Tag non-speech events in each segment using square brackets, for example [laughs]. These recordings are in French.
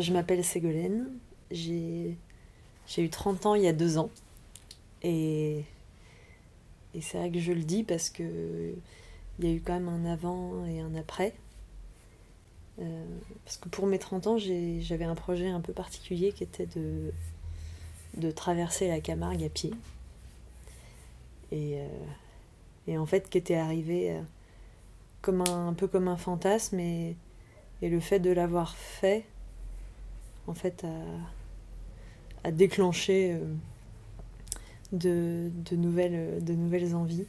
Bah, je m'appelle Ségolène. J'ai eu 30 ans il y a deux ans. Et, c'est vrai que je le dis parce que il y a eu quand même un avant et un après. Euh, parce que pour mes 30 ans, j'avais un projet un peu particulier qui était de, traverser la Camargue à pied. Et, euh, en fait, qui était arrivé euh, un, peu comme un fantasme. Et le fait de l'avoir fait, en fait, a, a déclenché de, de, nouvelles, envies.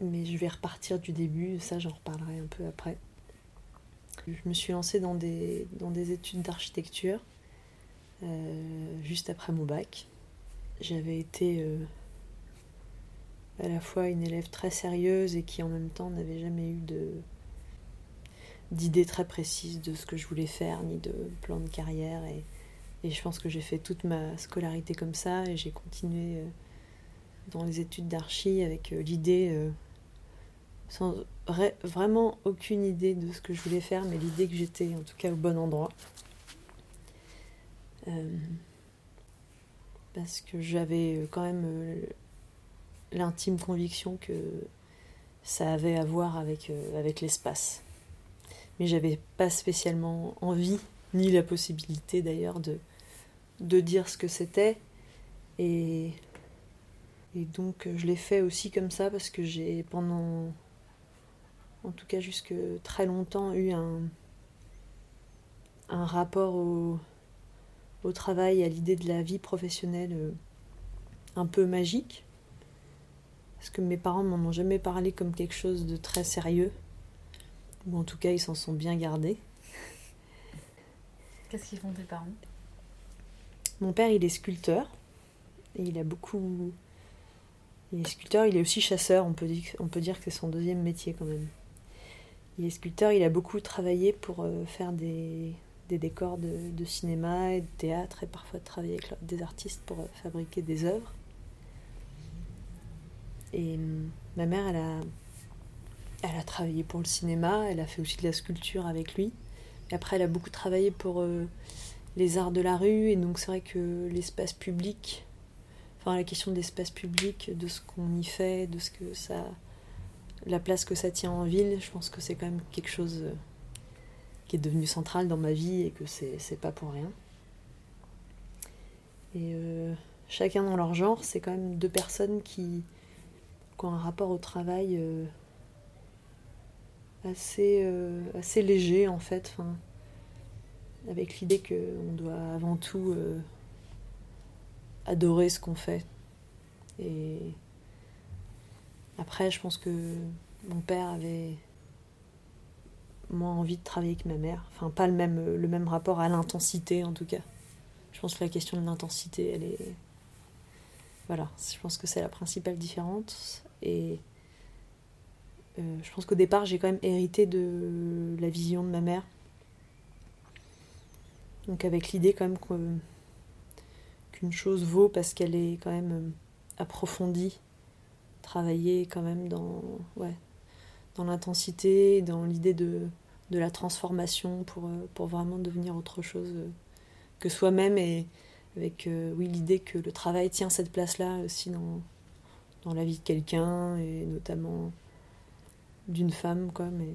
Mais je vais repartir du début, ça j'en reparlerai un peu après. Je me suis lancée dans des, études d'architecture euh, juste après mon bac. J'avais été euh, à la fois une élève très sérieuse et qui en même temps n'avait jamais eu de d'idées très précises de ce que je voulais faire, ni de plan de carrière. Et, je pense que j'ai fait toute ma scolarité comme ça et j'ai continué euh, dans les études d'archi avec l'idée sans vraiment aucune idée de ce que je voulais faire, mais l'idée que j'étais en tout cas au bon endroit. Euh, parce que j'avais quand même euh, l'intime conviction que ça avait à voir euh, avec l'espace. Mais j'avais pas spécialement envie, ni la possibilité d'ailleurs, de, dire ce que c'était. Et, donc je l'ai fait aussi comme ça parce que j'ai pendant en tout cas jusque très longtemps, eu un, un rapport au, au travail, à l'idée de la vie professionnelle euh, un peu magique. Parce que mes parents m'en ont jamais parlé comme quelque chose de très sérieux. Ou en tout cas, ils s'en sont bien gardés. Qu'est-ce qu'ils font tes parents? Mon père, il est sculpteur. Et il a beaucoup. Il est sculpteur, il est aussi chasseur. On peut dire, on peut dire que c'est son deuxième métier quand même. Il est sculpteur, il a beaucoup travaillé pour euh, faire des, décors de, cinéma et de théâtre et parfois travailler avec des artistes pour euh, fabriquer des œuvres. Et hum, ma mère, elle a, elle a travaillé pour le cinéma, elle a fait aussi de la sculpture avec lui. Et après, elle a beaucoup travaillé pour euh, les arts de la rue, et donc c'est vrai que l'espace public, enfin la question de l'espace public, de ce qu'on y fait, de ce que ça la place que ça tient en ville, je pense que c'est quand même quelque chose euh, qui est devenu central dans ma vie et que c'est pas pour rien. Et euh, chacun dans leur genre, c'est quand même deux personnes qui, ont un rapport au travail assez, assez léger en fait, avec l'idée qu'on doit avant tout adorer ce qu'on fait. Et après, je pense que mon père avait moins envie de travailler que ma mère. Enfin, pas le même, rapport à l'intensité, en tout cas. Je pense que la question de l'intensité, elle est. Voilà, je pense que c'est la principale différence. Euh, je pense qu'au départ, j'ai quand même hérité de la vision de ma mère. Donc, avec l'idée quand même qu'une chose vaut parce qu'elle est quand même euh, approfondie travailler quand même dans, ouais, dans l'intensité, dans l'idée de, de la transformation pour, euh, pour vraiment devenir autre chose que soi-même et avec oui, l'idée que le travail tient cette place-là aussi dans, dans la vie de quelqu'un et notamment d'une femme. Quoi, mais...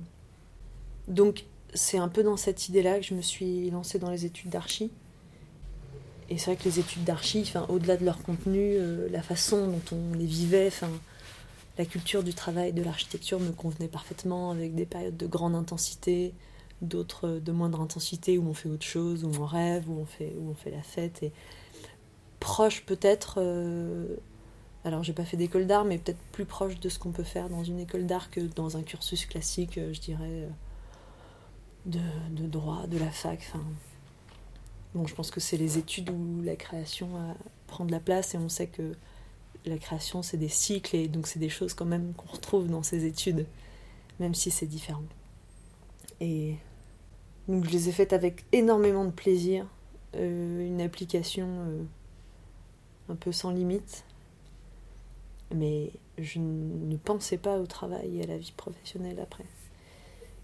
Donc c'est un peu dans cette idée-là que je me suis lancée dans les études d'archi. Et c'est vrai que les études d'archi, au-delà de leur contenu, la façon dont on les vivait, enfin, la culture du travail de l'architecture me convenait parfaitement avec des périodes de grande intensité, d'autres de moindre intensité où on fait autre chose, où on rêve, où on fait, où on fait la fête. Et proche peut-être, euh, alors j'ai pas fait d'école d'art, mais peut-être plus proche de ce qu'on peut faire dans une école d'art que dans un cursus classique, euh, je dirais, euh, de, droit, de la fac. Enfin, bon, je pense que c'est les études où la création prend de la place et on sait que la création, c'est des cycles et donc c'est des choses quand même qu'on retrouve dans ces études, même si c'est différent. Et donc je les ai faites avec énormément de plaisir, euh, une application euh, un peu sans limite, mais je ne pensais pas au travail et à la vie professionnelle après.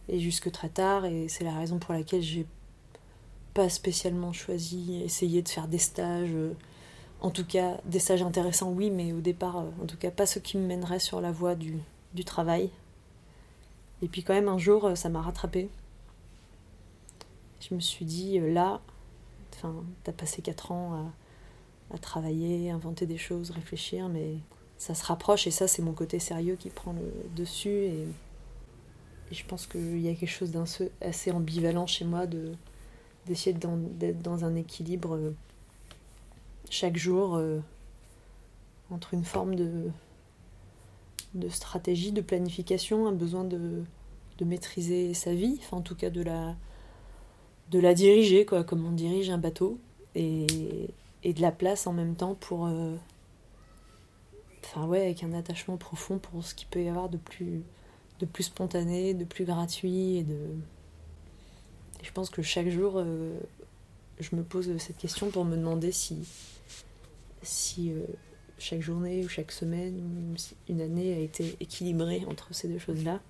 et jusque très tard. Et c'est la raison pour laquelle j'ai pas spécialement choisi, essayer de faire des stages. Euh, en tout cas, des stages intéressants, oui, mais au départ, euh, en tout cas, pas ceux qui me mèneraient sur la voie du, du travail. Et puis quand même, un jour, euh, ça m'a rattrapé. Je me suis dit, là, enfin, t'as passé 4 ans à, à travailler, inventer des choses, réfléchir, mais ça se rapproche et ça c'est mon côté sérieux qui prend le dessus et, je pense qu'il y a quelque chose d'assez ambivalent chez moi de d'essayer d'être dans un équilibre euh, chaque jour euh, entre une forme de, de stratégie, de planification, un besoin de, de maîtriser sa vie, enfin en tout cas de la, de la diriger, quoi, comme on dirige un bateau, et, et de la place en même temps pour, euh, enfin ouais, avec un attachement profond pour ce qu'il peut y avoir de plus, de plus spontané, de plus gratuit et de. je pense que chaque jour, euh, je me pose cette question pour me demander si, si euh, chaque journée ou chaque semaine ou une année a été équilibrée entre ces deux choses-là.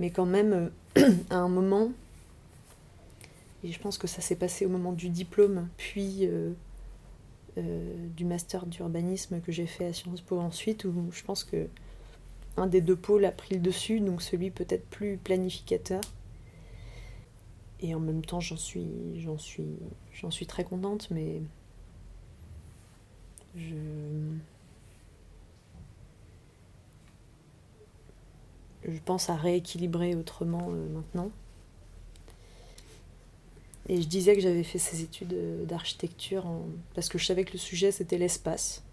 Mais quand même, euh, [clears throat] à un moment, et je pense que ça s'est passé au moment du diplôme, puis du master d'urbanisme que j'ai fait à Sciences Po ensuite, où je pense que un des deux pôles a pris le dessus, donc celui peut-être plus planificateur. Et en même temps, j'en suis, j'en suis, j'en suis très contente, mais je je pense à rééquilibrer autrement euh, maintenant. Et je disais que j'avais fait ces études euh, d'architecture parce que je savais que le sujet c'était l'espace,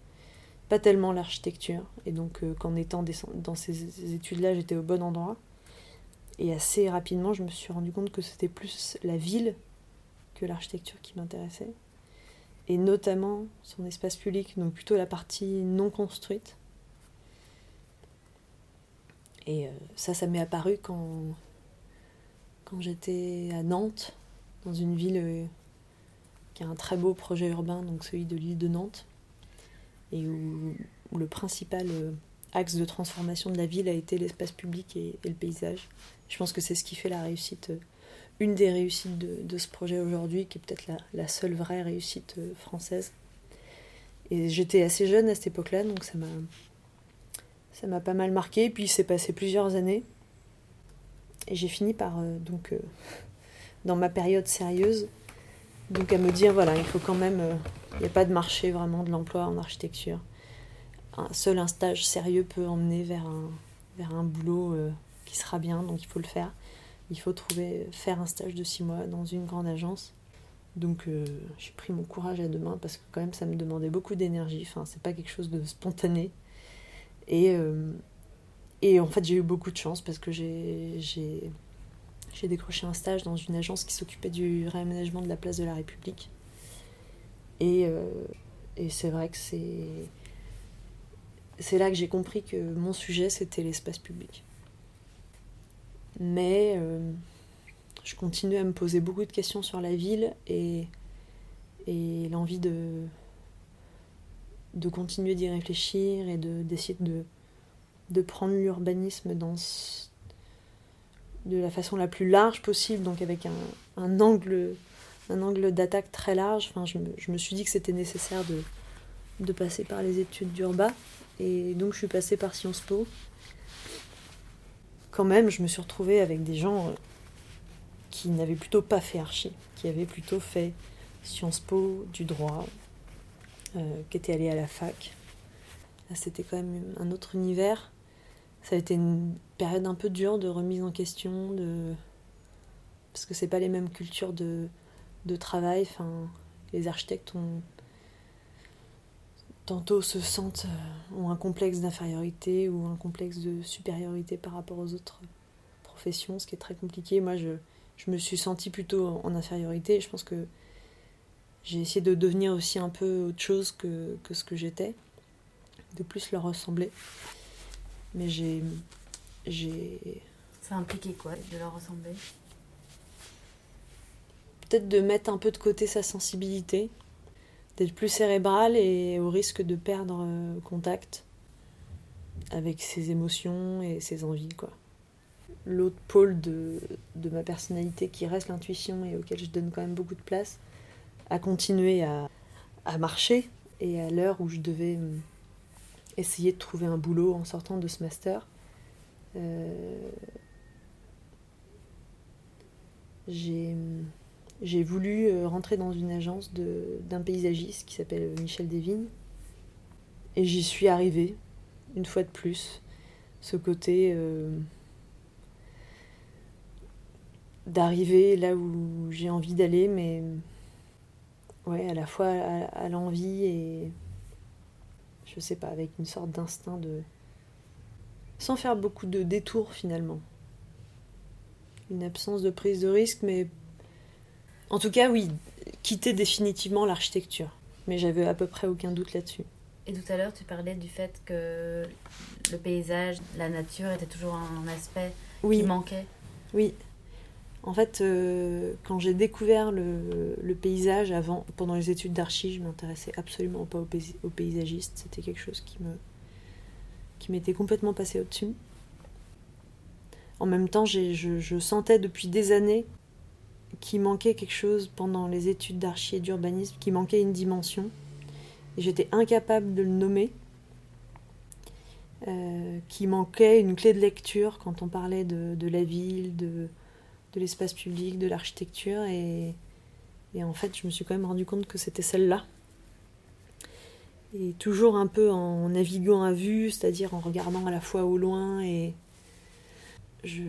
pas tellement l'architecture. Et donc euh, qu'en étant dans ces études-là, j'étais au bon endroit. Et assez rapidement, je me suis rendu compte que c'était plus la ville que l'architecture qui m'intéressait. Et notamment son espace public, donc plutôt la partie non construite. Et euh, ça, ça m'est apparu quand, quand j'étais à Nantes dans une ville euh, qui a un très beau projet urbain, donc celui de l'île de Nantes, et où, le principal euh, axe de transformation de la ville a été l'espace public et, le paysage. Je pense que c'est ce qui fait la réussite, euh, une des réussites de, ce projet aujourd'hui, qui est peut-être la, seule vraie réussite française. Et j'étais assez jeune à cette époque-là, donc ça m'a ça m'a pas mal marqué. Puis il s'est passé plusieurs années. Et j'ai fini par donc dans ma période sérieuse. Donc à me dire, voilà, il faut quand même... Euh, il n'y a pas de marché vraiment de l'emploi en architecture. Un, seul un stage sérieux peut emmener vers un, vers un boulot euh, qui sera bien, donc il faut le faire. Il faut trouver, faire un stage de six mois dans une grande agence. Donc euh, j'ai pris mon courage à deux mains parce que quand même ça me demandait beaucoup d'énergie. Enfin, c'est pas quelque chose de spontané. Et, et en fait j'ai eu beaucoup de chance parce que j'ai j'ai décroché un stage dans une agence qui s'occupait du réaménagement de la place de la République. Et, euh, et c'est vrai que c'est. C'est là que j'ai compris que mon sujet, c'était l'espace public. Mais euh, je continue à me poser beaucoup de questions sur la ville et, et l'envie de, de continuer d'y réfléchir et d'essayer de, de, prendre l'urbanisme dans, de la façon la plus large possible, donc avec un, angle, un angle d'attaque très large. Enfin, je, me, suis dit que c'était nécessaire de, passer par les études d'Urba, et donc je suis passée par Sciences Po. Quand même, je me suis retrouvée avec des gens euh, qui n'avaient plutôt pas fait archi, qui avaient plutôt fait Sciences Po, du droit, euh, qui étaient allés à la fac. C'était quand même un autre univers ça a été une période un peu dure de remise en question, de... parce que c'est pas les mêmes cultures de, travail. Enfin, les architectes ont tantôt se sentent euh, ont un complexe d'infériorité ou un complexe de supériorité par rapport aux autres professions, ce qui est très compliqué. Moi, je, je me suis sentie plutôt en infériorité. Je pense que j'ai essayé de devenir aussi un peu autre chose que, que ce que j'étais, de plus leur ressembler. Mais j'ai. j'ai... Ça impliquait quoi de leur ressembler? Peut-être de mettre un peu de côté sa sensibilité, d'être plus cérébral et au risque de perdre euh, contact avec ses émotions et ses envies, quoi. l'autre pôle de, de, ma personnalité qui reste l'intuition et auquel je donne quand même beaucoup de place, a continué à, à marcher. Et à l'heure où je devais hum, essayer de trouver un boulot en sortant de ce master, euh, j'ai voulu euh, rentrer dans une agence d'un paysagiste qui s'appelle Michel Desvignes. Et j'y suis arrivée, une fois de plus. Ce côté euh, d'arriver là où j'ai envie d'aller, mais ouais, à la fois à, l'envie et je sais pas, avec une sorte d'instinct de. sans faire beaucoup de détours finalement. Une absence de prise de risque, mais en tout cas, oui, quitter définitivement l'architecture. Mais j'avais à peu près aucun doute là-dessus. Et tout à l'heure, tu parlais du fait que le paysage, la nature était toujours un aspect qui manquait. Oui. En fait, euh, quand j'ai découvert le, paysage avant, pendant les études d'archi, je m'intéressais absolument pas au, au paysagiste. C'était quelque chose qui m'était complètement passé au-dessus. En même temps, je, sentais depuis des années qui manquait quelque chose pendant les études d'archi et d'urbanisme, qui manquait une dimension. Et j'étais incapable de le nommer. Euh, qui manquait une clé de lecture quand on parlait de, de la ville, de, de l'espace public, de l'architecture. Et, et, en fait, je me suis quand même rendu compte que c'était celle-là. Et toujours un peu en naviguant à vue, c'est-à-dire en regardant à la fois au loin et, je,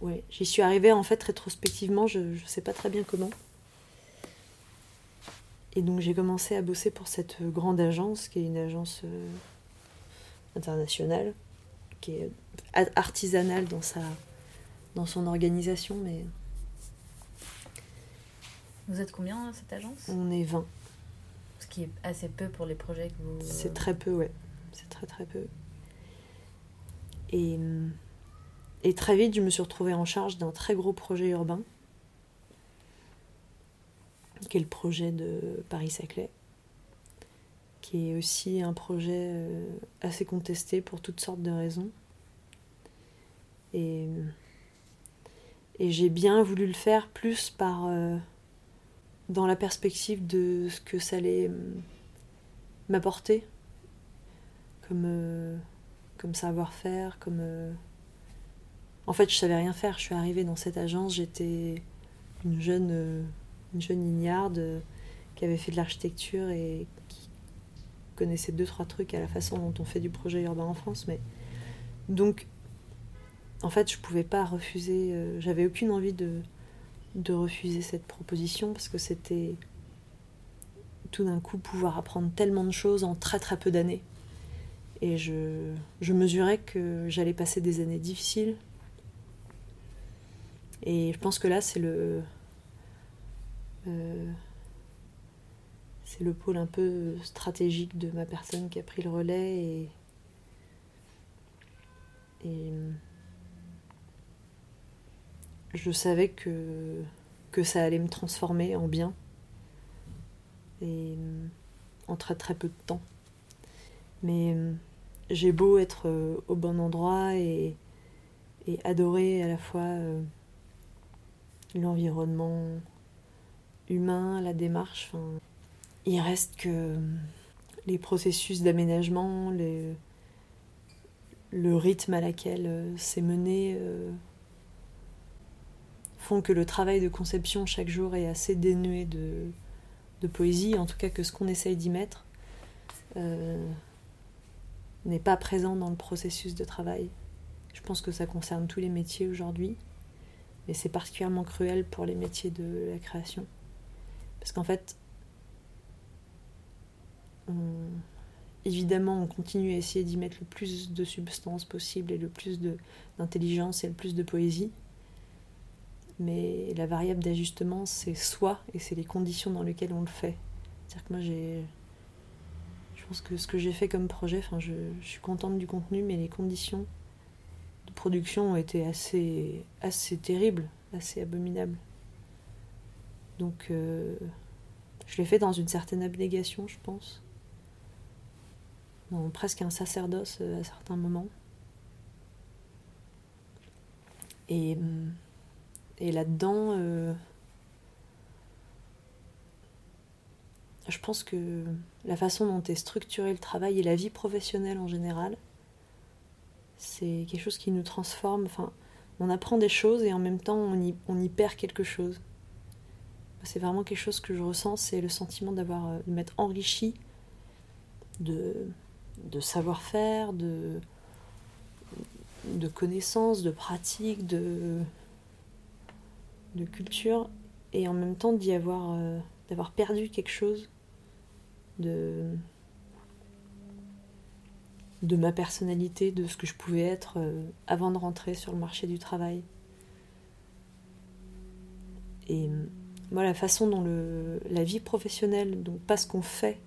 ouais, j'y suis arrivée en fait rétrospectivement, je ne sais pas très bien comment. Et donc j'ai commencé à bosser pour cette grande agence, qui est une agence euh, internationale, qui est artisanale dans, sa, dans son organisation. Mais... Vous êtes combien cette agence? On est 20. Ce qui est assez peu pour les projets que vous... C'est très peu, ouais. C'est très très peu. Et... Et très vite, je me suis retrouvée en charge d'un très gros projet urbain, qui est le projet de Paris-Saclay, qui est aussi un projet euh, assez contesté pour toutes sortes de raisons. Et, et j'ai bien voulu le faire plus par euh, dans la perspective de ce que ça allait euh, m'apporter comme, comme savoir-faire, comme en fait, je savais rien faire. Je suis arrivée dans cette agence, j'étais une jeune, euh, une jeune ignarde euh, qui avait fait de l'architecture et qui connaissait deux trois trucs à la façon dont on fait du projet urbain en France. Mais donc, en fait, je pouvais pas refuser. Euh, j'avais aucune envie de de refuser cette proposition parce que c'était tout d'un coup pouvoir apprendre tellement de choses en très très peu d'années. Et je, je mesurais que j'allais passer des années difficiles et je pense que là, c'est le. Euh, c'est le pôle un peu stratégique de ma personne qui a pris le relais et. Et. Je savais que, que ça allait me transformer en bien. Et. en très très peu de temps. Mais j'ai beau être au bon endroit et, et adorer à la fois. Euh, l'environnement humain, la démarche. il reste que les processus d'aménagement, le rythme à laquelle euh, c'est mené euh, font que le travail de conception chaque jour est assez dénué de, poésie, en tout cas que ce qu'on essaye d'y mettre euh, n'est pas présent dans le processus de travail. Je pense que ça concerne tous les métiers aujourd'hui. Et c'est particulièrement cruel pour les métiers de la création. Parce qu'en fait, évidemment, on continue à essayer d'y mettre le plus de substance possible et le plus d'intelligence et le plus de poésie. Mais la variable d'ajustement, c'est soi et c'est les conditions dans lesquelles on le fait. C'est-à-dire que moi, j'ai. Je pense que ce que j'ai fait comme projet, enfin, je, suis contente du contenu, mais les conditions production ont été assez, assez terribles, assez abominables. Donc, euh, je l'ai fait dans une certaine abnégation, je pense. Dans presque un sacerdoce euh, à certains moments. Et, et là-dedans, euh, je pense que la façon dont est structuré le travail et la vie professionnelle en général, c'est quelque chose qui nous transforme. Enfin, on apprend des choses et en même temps on y, perd quelque chose. C'est vraiment quelque chose que je ressens, c'est le sentiment d'avoir euh, de m'être enrichi de, savoir-faire, de connaissances, de pratiques, de, de culture, et en même temps d'y avoir, euh, d'avoir perdu quelque chose de, ma personnalité, de ce que je pouvais être euh, avant de rentrer sur le marché du travail. Et moi, la façon dont la vie professionnelle, donc pas ce qu'on fait,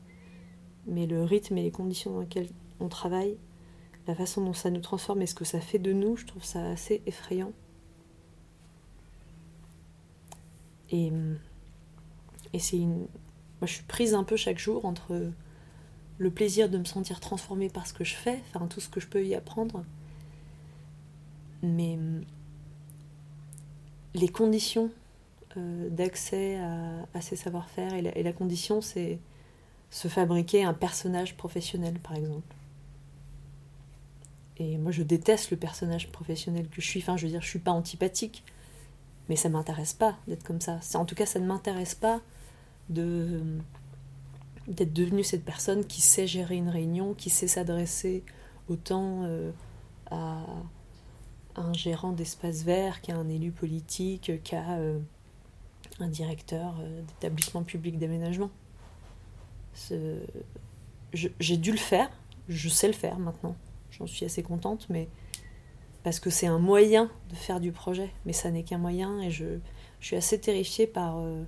mais le rythme et les conditions dans lesquelles on travaille, la façon dont ça nous transforme et ce que ça fait de nous, je trouve ça assez effrayant. Et, et c'est une. Moi, je suis prise un peu chaque jour entre le plaisir de me sentir transformée par ce que je fais, enfin tout ce que je peux y apprendre, mais les conditions euh, d'accès à, ces savoir-faire. Et la, condition, c'est se fabriquer un personnage professionnel, par exemple. Et moi, je déteste le personnage professionnel que je suis. Enfin, je veux dire, je suis pas antipathique, mais ça m'intéresse pas d'être comme ça. En tout cas, ça ne m'intéresse pas d'être devenue cette personne qui sait gérer une réunion, qui sait s'adresser autant euh, à, un gérant d'espace vert qu'à un élu politique, qu'à euh, un directeur euh, d'établissement public d'aménagement. J'ai dû le faire, je sais le faire maintenant, j'en suis assez contente, mais parce que c'est un moyen de faire du projet, mais ça n'est qu'un moyen et je, suis assez terrifiée par euh,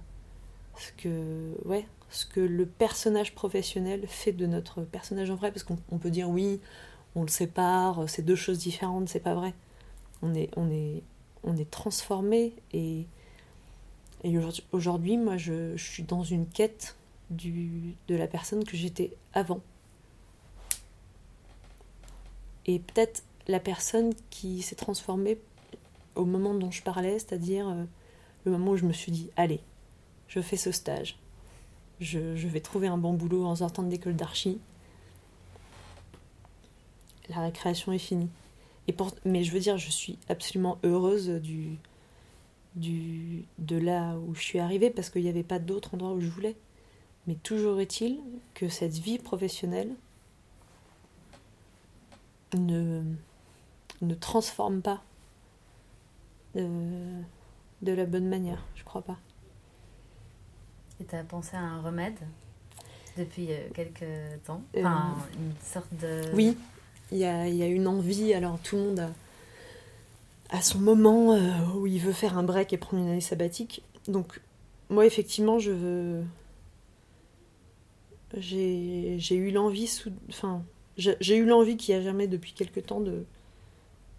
ce que, ouais, ce que le personnage professionnel fait de notre personnage en vrai, parce qu'on peut dire oui, on le sépare, c'est deux choses différentes, c'est pas vrai. On est, on est, on est transformé et et aujourd'hui, moi, je, suis dans une quête du, de la personne que j'étais avant. Et peut-être la personne qui s'est transformée au moment dont je parlais, c'est-à-dire euh, le moment où je me suis dit, allez, je fais ce stage. Je, vais trouver un bon boulot en sortant de l'école d'archi. La récréation est finie. Et mais je veux dire, je suis absolument heureuse du, du, de là où je suis arrivée parce qu'il n'y avait pas d'autre endroit où je voulais. Mais toujours est-il que cette vie professionnelle ne, ne transforme pas de, de la bonne manière, je crois pas. Et tu as pensé à un remède depuis euh, quelques temps? Enfin, euh, une sorte de... Oui, il y a, y a une envie, alors tout le monde a à son moment euh, où il veut faire un break et prendre une année sabbatique. Donc, moi, effectivement, je veux. J'ai eu l'envie, sous... enfin, j'ai eu l'envie qui a jamais depuis quelque temps de,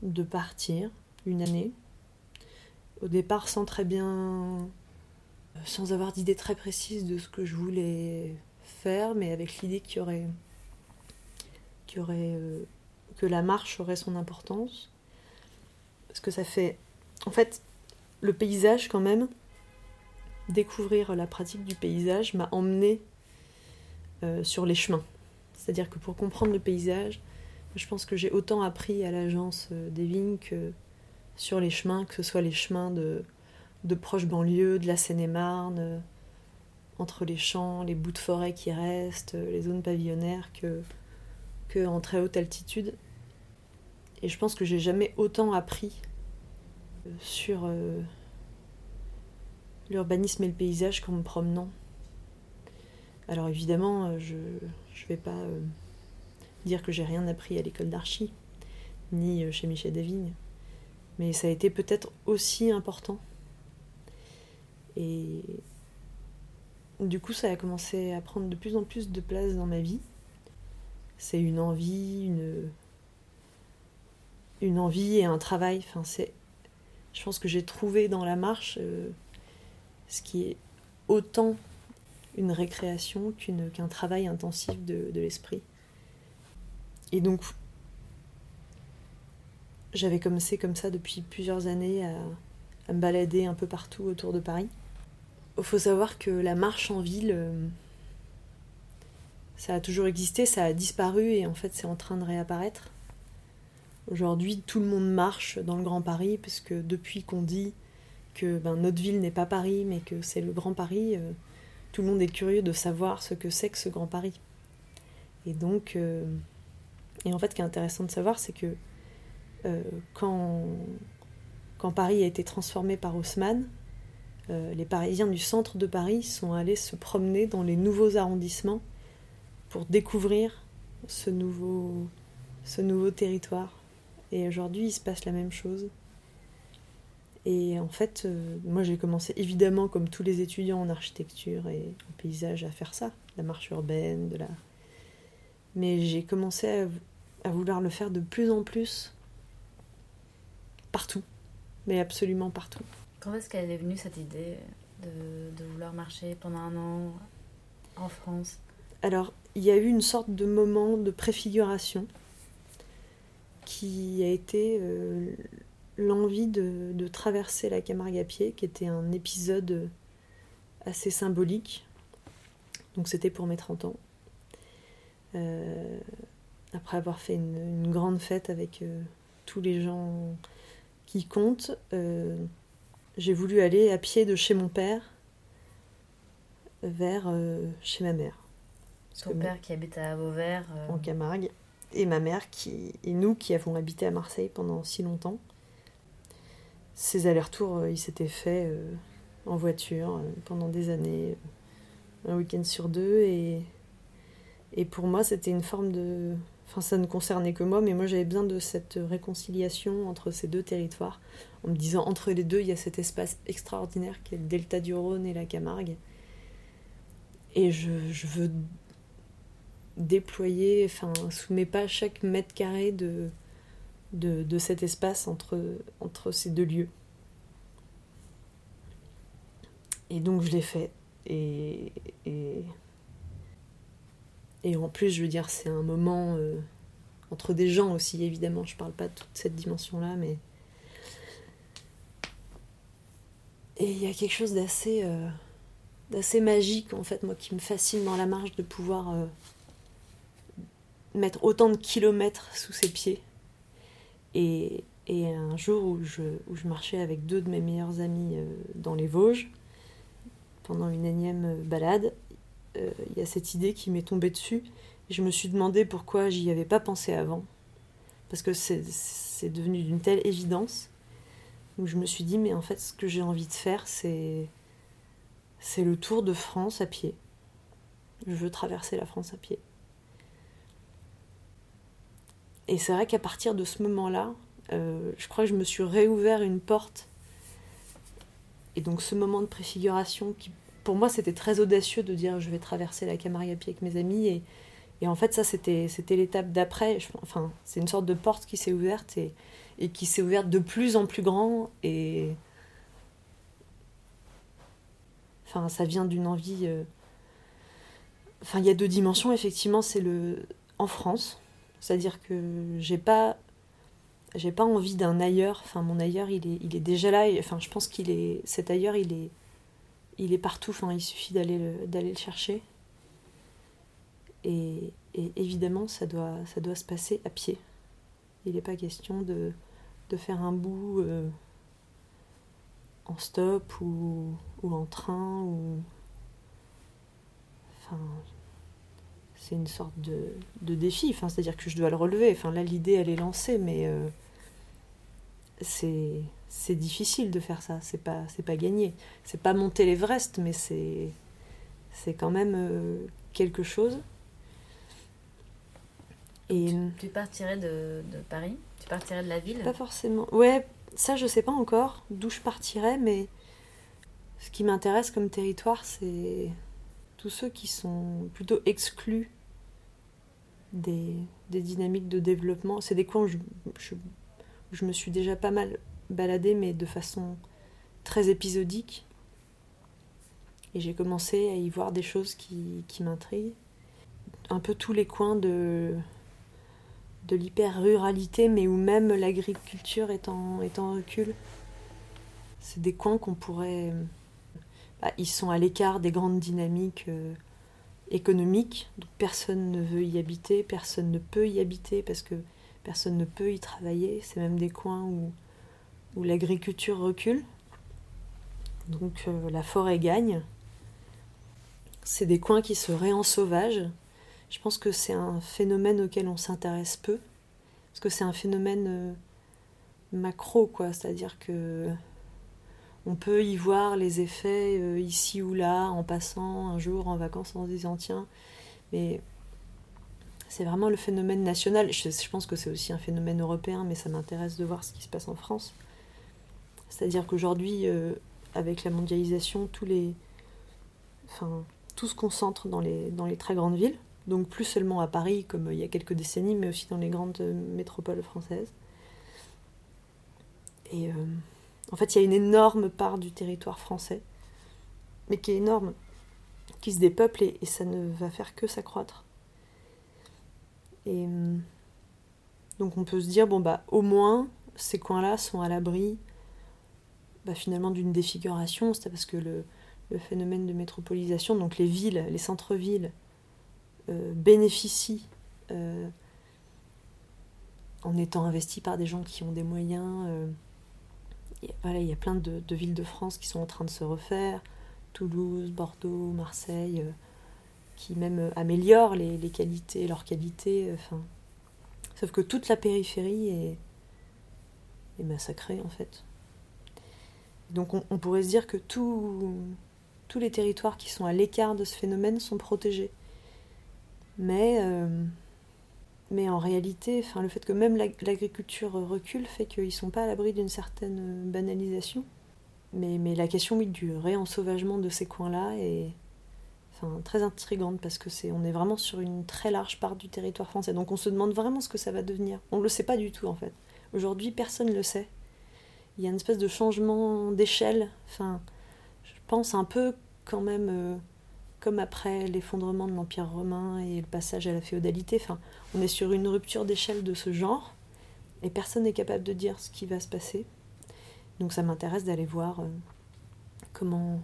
de partir une année. Au départ, sans très bien. sans avoir d'idée très précise de ce que je voulais faire, mais avec l'idée qu'il y aurait. qu'il y aurait. Euh, que la marche aurait son importance parce que ça fait. En fait, le paysage, quand même, découvrir la pratique du paysage m'a emmené euh, sur les chemins. C'est-à-dire que pour comprendre le paysage, je pense que j'ai autant appris à l'agence euh, des vignes que sur les chemins, que ce soit les chemins de, de proches banlieues, de la Seine-et-Marne, euh, entre les champs, les bouts de forêt qui restent, les zones pavillonnaires, que, que en très haute altitude. Et je pense que j'ai jamais autant appris euh, sur euh, l'urbanisme et le paysage qu'en me promenant. Alors évidemment, euh, je ne vais pas dire que j'ai rien appris à l'école d'archi, ni chez Michel Davigne, mais ça a été peut-être aussi important. Et du coup, ça a commencé à prendre de plus en plus de place dans ma vie. C'est une envie, une une envie et un travail. Enfin, je pense que j'ai trouvé dans la marche euh, ce qui est autant une récréation qu'un travail intensif de l'esprit. Et donc, j'avais commencé comme ça depuis plusieurs années à, me balader un peu partout autour de Paris. Il faut savoir que la marche en ville, euh, ça a toujours existé, ça a disparu et en fait c'est en train de réapparaître. Aujourd'hui, tout le monde marche dans le Grand Paris parce que depuis qu'on dit que ben, notre ville n'est pas Paris mais que c'est le Grand Paris, euh, tout le monde est curieux de savoir ce que c'est que ce Grand Paris. Et donc, euh, et en fait, ce qui est intéressant de savoir, c'est que euh, quand, quand Paris a été transformé par Haussmann, euh, les Parisiens du centre de Paris sont allés se promener dans les nouveaux arrondissements pour découvrir ce nouveau, ce nouveau territoire. Et aujourd'hui, il se passe la même chose. Et en fait, euh, moi j'ai commencé évidemment, comme tous les étudiants en architecture et en paysage, à faire ça, la marche urbaine, de la. Mais j'ai commencé à, à, vouloir le faire de plus en plus partout, mais absolument partout. Quand est-ce qu'elle est venue cette idée de, de, vouloir marcher pendant un an en France? Alors, il y a eu une sorte de moment de préfiguration qui a été euh, l'envie de, de, traverser la Camargue à pied, qui était un épisode assez symbolique. Donc c'était pour mes 30 ans. Euh, après avoir fait une, une grande fête avec euh, tous les gens qui comptent, euh, j'ai voulu aller à pied de chez mon père vers chez ma mère. Ton père qui habite à Vauvert. En Camargue. Et ma mère qui, et nous qui avons habité à Marseille pendant si longtemps. Ces allers-retours, ils s'étaient faits en voiture pendant des années, un week-end sur deux. Et, et pour moi, c'était une forme de. Enfin, ça ne concernait que moi, mais moi j'avais besoin de cette réconciliation entre ces deux territoires, en me disant entre les deux, il y a cet espace extraordinaire qui est le delta du Rhône et la Camargue. Et je, je veux déployer, enfin, sous mes pas, chaque mètre carré de, de, de cet espace entre, entre ces deux lieux. Et donc je l'ai fait. Et, et, et, en plus, je veux dire, c'est un moment euh, entre des gens aussi, évidemment. Je parle pas de toute cette dimension-là, mais. Et il y a quelque chose d'assez. Euh, d'assez magique, en fait, moi, qui me fascine dans la marche, de pouvoir. Euh, mettre autant de kilomètres sous ses pieds. Et, et un jour où je, où je, marchais avec deux de mes meilleurs amis dans les Vosges, pendant une énième balade, il euh, y a cette idée qui m'est tombée dessus. Et je me suis demandé pourquoi j'y avais pas pensé avant. Parce que c'est devenu d'une telle évidence. Où je me suis dit, mais en fait, ce que j'ai envie de faire, c'est c'est le tour de France à pied. Je veux traverser la France à pied. Et c'est vrai qu'à partir de ce moment-là, euh, je crois que je me suis réouvert une porte. Et donc ce moment de préfiguration, qui pour moi c'était très audacieux de dire je vais traverser la Camargue à pied avec mes amis. Et, en fait ça c'était, l'étape d'après. Enfin c'est une sorte de porte qui s'est ouverte et, qui s'est ouverte de plus en plus grand. Et enfin ça vient d'une envie... Euh... Enfin il y a deux dimensions effectivement. C'est le... En France, c'est-à-dire que j'ai pas j'ai pas envie d'un ailleurs. Enfin, mon ailleurs, il est, il est déjà là. Enfin, je pense qu'il est cet ailleurs, il est il est partout. Enfin, il suffit d'aller le le chercher. Et, et, évidemment, ça doit ça doit se passer à pied. Il n'est pas question de de faire un bout euh, en stop ou, ou en train ou enfin c'est une sorte de, de défi. Enfin, C'est-à-dire que je dois le relever. Enfin, là, l'idée, elle est lancée, mais euh, c'est, c'est difficile de faire ça. C'est pas, c'est pas gagné. C'est pas monter l'Everest, mais c'est, c'est quand même euh, quelque chose. Et tu, tu partirais de, de, Paris? Tu partirais de la ville? Pas forcément. Ouais, ça, je sais pas encore d'où je partirais, mais ce qui m'intéresse comme territoire, c'est tous ceux qui sont plutôt exclus des, des dynamiques de développement. C'est des coins où je, je, je, me suis déjà pas mal baladée, mais de façon très épisodique. Et j'ai commencé à y voir des choses qui, qui m'intriguent. Un peu tous les coins de, de l'hyper-ruralité, mais où même l'agriculture est en, est en recul. C'est des coins qu'on pourrait... Bah, ils sont à l'écart des grandes dynamiques euh, économiques, donc personne ne veut y habiter, personne ne peut y habiter parce que personne ne peut y travailler. C'est même des coins où, où l'agriculture recule. Donc euh, la forêt gagne. C'est des coins qui se réensauvagent. Je pense que c'est un phénomène auquel on s'intéresse peu. Parce que c'est un phénomène euh, macro, quoi. C'est-à-dire que on peut y voir les effets euh, ici ou là, en passant un jour en vacances en se disant tiens, mais c'est vraiment le phénomène national. Je, pense que c'est aussi un phénomène européen, mais ça m'intéresse de voir ce qui se passe en France. C'est-à-dire qu'aujourd'hui, euh, avec la mondialisation, tout se concentre dans les, très grandes villes. Donc plus seulement à Paris, comme il y a quelques décennies, mais aussi dans les grandes métropoles françaises. Et euh, en fait, il y a une énorme part du territoire français, mais qui est énorme, qui se dépeuple et, ça ne va faire que s'accroître. Et euh, donc on peut se dire, bon bah au moins ces coins-là sont à l'abri bah, finalement d'une défiguration, c'est parce que le, phénomène de métropolisation, donc les villes, les centres-villes, euh, bénéficient euh, en étant investis par des gens qui ont des moyens voilà, il y a plein de, villes de France qui sont en train de se refaire, Toulouse, Bordeaux, Marseille, euh, qui même euh, améliorent les, qualités, leurs qualités. Euh, sauf que toute la périphérie est, est massacrée en fait. Donc on, pourrait se dire que tous les territoires qui sont à l'écart de ce phénomène sont protégés. Mais mais en réalité, le fait que même l'agriculture recule fait qu'ils ne sont pas à l'abri d'une certaine banalisation. Mais, la question du réensauvagement de ces coins-là est très intrigante parce que on est vraiment sur une très large part du territoire français. Donc on se demande vraiment ce que ça va devenir. On ne le sait pas du tout en fait. Aujourd'hui, personne ne le sait. Il y a une espèce de changement d'échelle. Enfin, je pense un peu quand même. Euh, comme après l'effondrement de l'Empire romain et le passage à la féodalité. Enfin, on est sur une rupture d'échelle de ce genre, et personne n'est capable de dire ce qui va se passer. Donc ça m'intéresse d'aller voir euh, comment,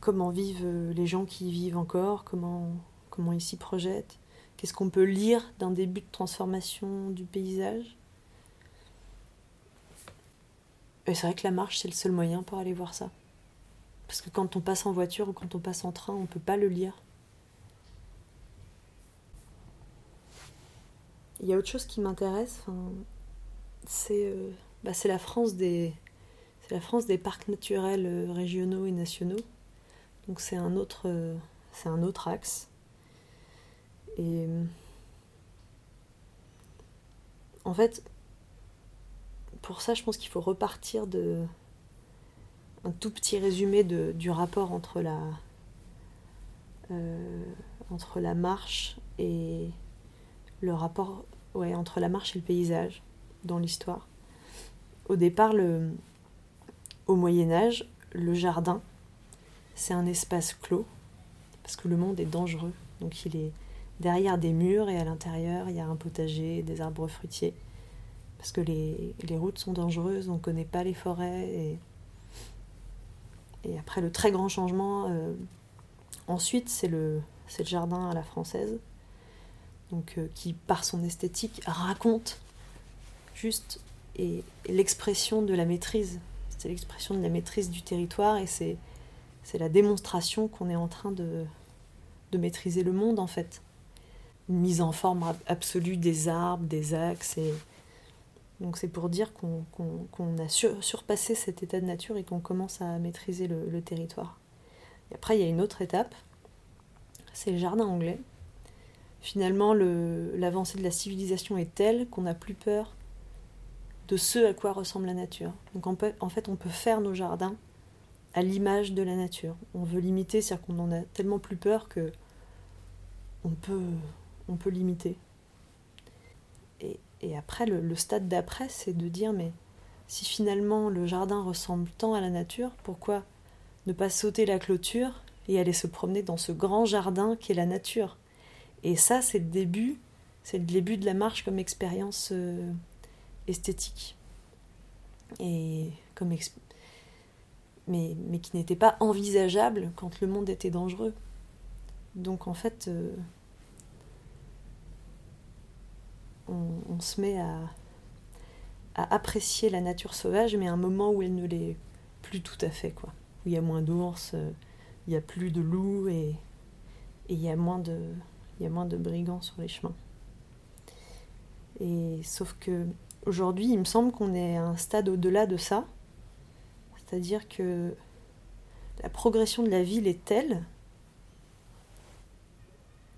comment vivent euh, les gens qui y vivent encore, comment, comment ils s'y projettent, qu'est-ce qu'on peut lire d'un début de transformation du paysage. C'est vrai que la marche, c'est le seul moyen pour aller voir ça. Parce que quand on passe en voiture ou quand on passe en train, on ne peut pas le lire. Il y a autre chose qui m'intéresse, c'est euh, bah, la France des la France des parcs naturels euh, régionaux et nationaux. Donc c'est un autre euh, c'est un autre axe. Et en fait, pour ça, je pense qu'il faut repartir de un tout petit résumé du rapport entre la, euh, entre la marche et le rapport entre la marche et le paysage dans l'histoire. Au départ, au Moyen Âge, le jardin, c'est un espace clos, parce que le monde est dangereux. Donc il est derrière des murs et à l'intérieur, il y a un potager, des arbres fruitiers. Parce que les, routes sont dangereuses, on ne connaît pas les forêts. Et après le très grand changement, euh, ensuite c'est le, le jardin à la française, donc euh, qui par son esthétique raconte juste et, l'expression de la maîtrise. C'est l'expression de la maîtrise du territoire et c'est, c'est la démonstration qu'on est en train de, de maîtriser le monde en fait. Une mise en forme absolue des arbres, des axes et donc c'est pour dire qu'on a surpassé cet état de nature et qu'on commence à maîtriser le, territoire. Et après, il y a une autre étape, c'est le jardin anglais. Finalement, l'avancée de la civilisation est telle qu'on n'a plus peur de ce à quoi ressemble la nature. Donc en, en fait, on peut faire nos jardins à l'image de la nature. On veut limiter, c'est-à-dire qu'on en a tellement plus peur que on peut, on peut limiter. Et, après, le, stade d'après, c'est de dire, mais si finalement le jardin ressemble tant à la nature, pourquoi ne pas sauter la clôture et aller se promener dans ce grand jardin qu'est la nature? Et ça, c'est le début c'est le début de la marche comme expérience euh, esthétique. Et comme mais, mais qui n'était pas envisageable quand le monde était dangereux. Donc en fait, euh, on, se met à, apprécier la nature sauvage, mais à un moment où elle ne l'est plus tout à fait, quoi. Où il y a moins d'ours, euh, il n'y a plus de loups et, et il, y a moins de, il y a moins de brigands sur les chemins. Et sauf que aujourd'hui, il me semble qu'on est à un stade au-delà de ça. C'est-à-dire que la progression de la ville est telle.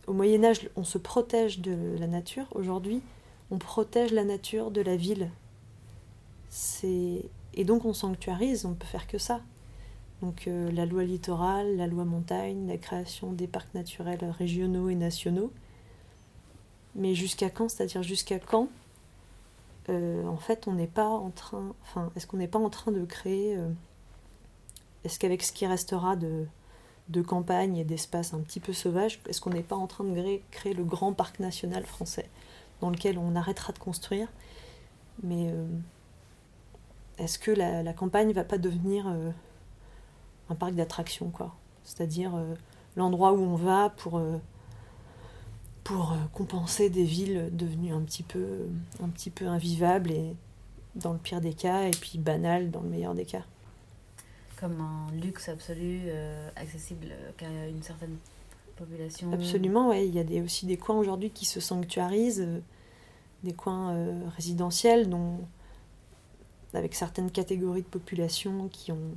Au Moyen Âge, on se protège de la nature. Aujourd'hui, on protège la nature de la ville. Et donc on sanctuarise, on peut faire que ça. Donc euh, la loi littorale, la loi montagne, la création des parcs naturels régionaux et nationaux. Mais jusqu'à quand C'est-à-dire jusqu'à quand euh, En fait, on n'est pas en train. Enfin, est-ce qu'on n'est pas en train de créer euh, Est-ce qu'avec ce qui restera de, de campagne et d'espace un petit peu sauvage, est-ce qu'on n'est pas en train de créer le grand parc national français? Dans lequel on arrêtera de construire Mais est-ce que la, la, campagne va pas devenir un parc d'attractions, quoi? C'est-à-dire euh, l'endroit où on va pour, euh, pour euh, compenser des villes devenues un petit, peu, un petit peu invivables et dans le pire des cas, et puis banales dans le meilleur des cas? Comme un luxe absolu, accessible qu'à une certaine Absolument, ouais. Il y a des, aussi des coins aujourd'hui qui se sanctuarisent, des coins résidentiels dont, avec certaines catégories de population qui ont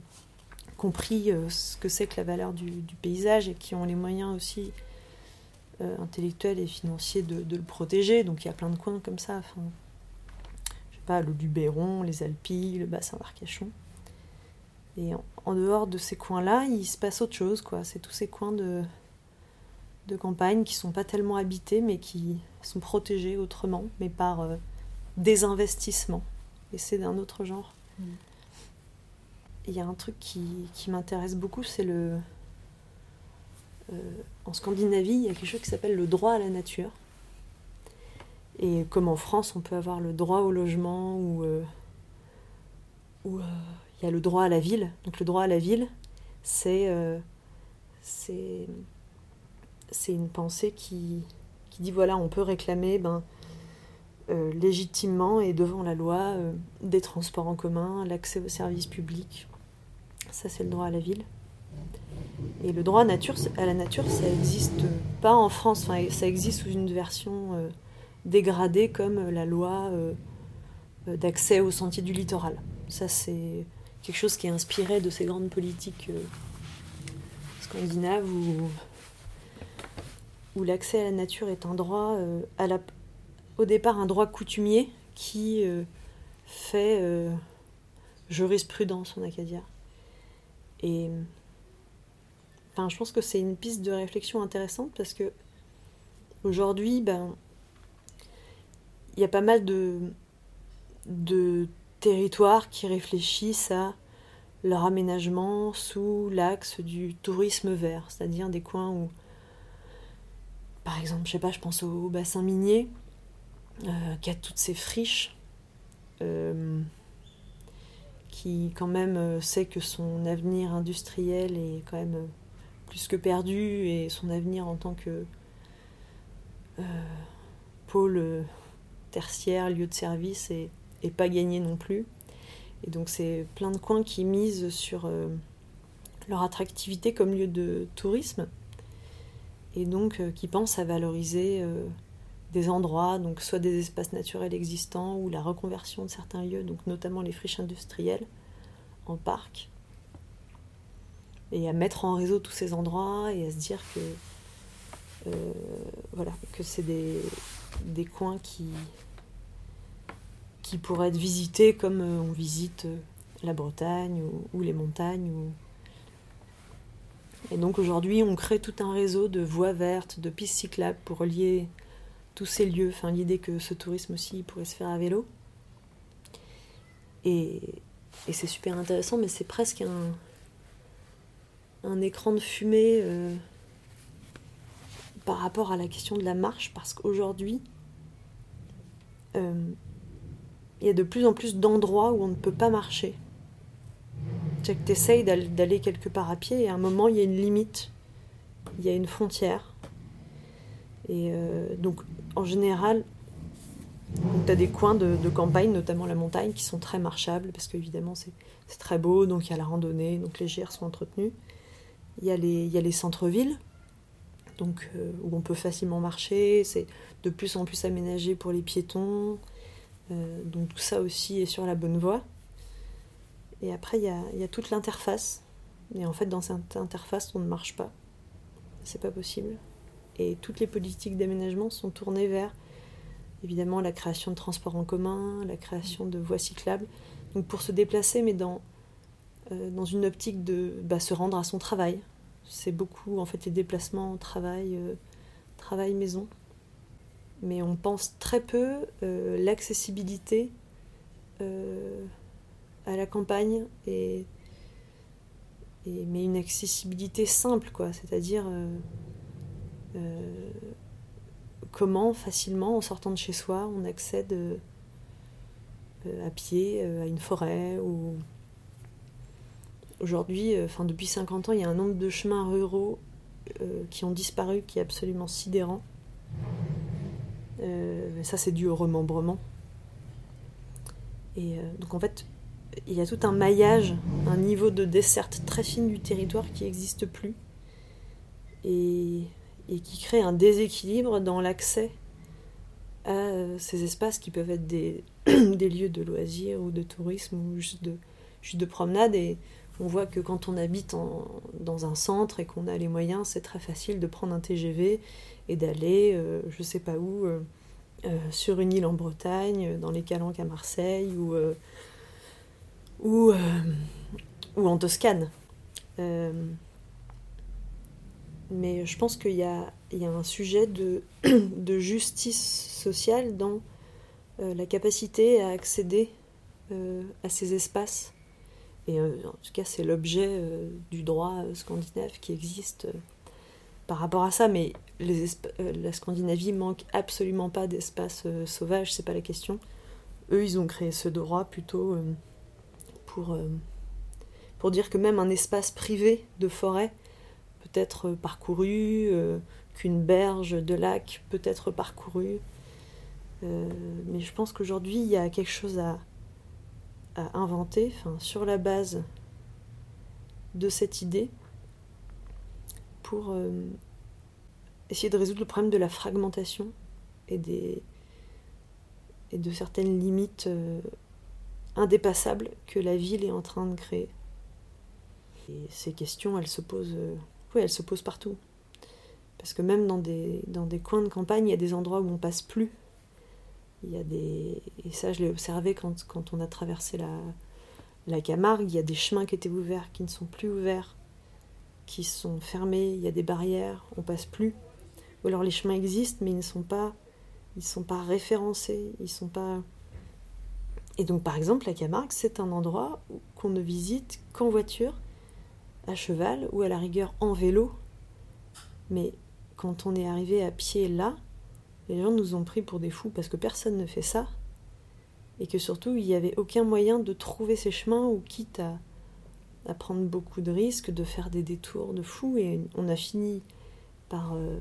compris euh, ce que c'est que la valeur du, paysage et qui ont les moyens aussi euh, intellectuels et financiers de, le protéger. Donc il y a plein de coins comme ça. Enfin, je sais pas, le Luberon, les Alpilles, le bassin d'Arcachon. Et en, dehors de ces coins-là, il se passe autre chose, quoi. C'est tous ces coins de, de campagne qui sont pas tellement habités, mais qui sont protégés autrement, mais par euh, des investissements. Et c'est d'un autre genre. Mm il y a un truc qui, m'intéresse beaucoup, c'est le. Euh, en Scandinavie, il y a quelque chose qui s'appelle le droit à la nature. Et comme en France, on peut avoir le droit au logement ou. Euh, ou euh, il y a le droit à la ville. Donc le droit à la ville, c'est. c'est c'est une pensée qui, qui dit voilà, on peut réclamer ben, légitimement et devant la loi des transports en commun, l'accès aux services publics, ça c'est le droit à la ville. Et le droit à, la nature, ça n'existe pas en France, ça existe sous une version euh, dégradée comme euh, la loi euh, d'accès aux sentiers du littoral. Ça c'est quelque chose qui est inspiré de ces grandes politiques scandinaves où, où l'accès à la nature est un droit, la, au départ un droit coutumier qui fait jurisprudence en Acadia. Et enfin, je pense que c'est une piste de réflexion intéressante parce que aujourd'hui, ben, il y a pas mal de territoires qui réfléchissent à leur aménagement sous l'axe du tourisme vert, c'est-à-dire des coins où, par exemple, je sais pas, je pense au, bassin minier, euh, qui a toutes ces friches. Euh, qui quand même euh, sait que son avenir industriel est quand même plus que perdu et son avenir en tant que pôle tertiaire, lieu de service est, pas gagné non plus. Et donc c'est plein de coins qui misent sur leur attractivité comme lieu de tourisme et donc qui pensent à valoriser des endroits, donc soit des espaces naturels existants ou la reconversion de certains lieux, donc notamment les friches industrielles, en parc. Et à mettre en réseau tous ces endroits et à se dire que euh, voilà que c'est des, des, coins qui qui pourraient être visités comme euh, on visite euh, la Bretagne ou, les montagnes ou... et donc aujourd'hui on crée tout un réseau de voies vertes de pistes cyclables pour relier tous ces lieux, enfin l'idée que ce tourisme aussi pourrait se faire à vélo. Et, c'est super intéressant, mais c'est presque un, écran de fumée euh, par rapport à la question de la marche, parce qu'aujourd'hui, il y a de plus en plus d'endroits où on ne peut pas marcher. C'est que tu essayes d'aller quelque part à pied et à un moment, il y a une limite, il y a une frontière. Et donc, en général, tu as des coins de, campagne, notamment la montagne, qui sont très marchables, parce qu'évidemment c'est très beau, donc il y a la randonnée, donc les GR sont entretenus. Il y a les, les centres-villes, donc euh, où on peut facilement marcher, c'est de plus en plus aménagé pour les piétons, euh, donc tout ça aussi est sur la bonne voie. Et après il y a, toute l'interface, et en fait dans cette interface on ne marche pas, c'est pas possible. Et toutes les politiques d'aménagement sont tournées vers évidemment la création de transports en commun, la création de voies cyclables. Donc pour se déplacer, mais dans, euh, dans une optique de bah, se rendre à son travail. C'est beaucoup en fait les déplacements travail, euh, travail maison. Mais on pense très peu euh, l'accessibilité à la campagne et, mais une accessibilité simple quoi, c'est-à-dire comment facilement, en sortant de chez soi, on accède euh, à pied euh, à une forêt ou aujourd'hui, euh, enfin depuis 50 ans, il y a un nombre de chemins ruraux qui ont disparu qui est absolument sidérant. ça, c'est dû au remembrement. Et donc en fait, il y a tout un maillage, un niveau de desserte très fine du territoire qui n'existe plus. Et qui crée un déséquilibre dans l'accès à euh, ces espaces qui peuvent être des, [clears throat] lieux de loisirs ou de tourisme ou juste de, promenade. Et on voit que quand on habite dans un centre et qu'on a les moyens, c'est très facile de prendre un TGV et d'aller, euh, je sais pas où, euh, sur une île en Bretagne, dans les Calanques à Marseille ou, ou, ou en Toscane. Mais je pense qu'il y a, un sujet [coughs] de, justice sociale dans euh, la capacité à accéder euh, à ces espaces. Et euh, en tout cas, c'est l'objet du droit scandinave qui existe par rapport à ça. Mais la Scandinavie manque absolument pas d'espaces sauvages, c'est pas la question. Eux, ils ont créé ce droit plutôt pour, pour dire que même un espace privé de forêt peut être parcouru, euh, qu'une berge de lac peut être parcourue. Euh, mais je pense qu'aujourd'hui, il y a quelque chose à, inventer sur la base de cette idée pour euh, essayer de résoudre le problème de la fragmentation et, des, et de certaines limites indépassables que la ville est en train de créer. Et ces questions, elles se posent oui, elle se pose partout. Parce que même dans des, dans des coins de campagne, il y a des endroits où on passe plus. Il y a des... Et ça, je l'ai observé quand, quand, on a traversé la, la Camargue. Il y a des chemins qui étaient ouverts, qui ne sont plus ouverts, qui sont fermés. Il y a des barrières, on passe plus. Ou alors les chemins existent, mais ils ne sont pas, ils sont pas référencés. Ils sont pas. Et donc, par exemple, la Camargue, c'est un endroit qu'on ne visite qu'en voiture à cheval ou à la rigueur en vélo. Mais quand on est arrivé à pied là, les gens nous ont pris pour des fous parce que personne ne fait ça. Et que surtout, il n'y avait aucun moyen de trouver ces chemins ou quitte à, prendre beaucoup de risques, de faire des détours de fous. Et on a fini par, euh,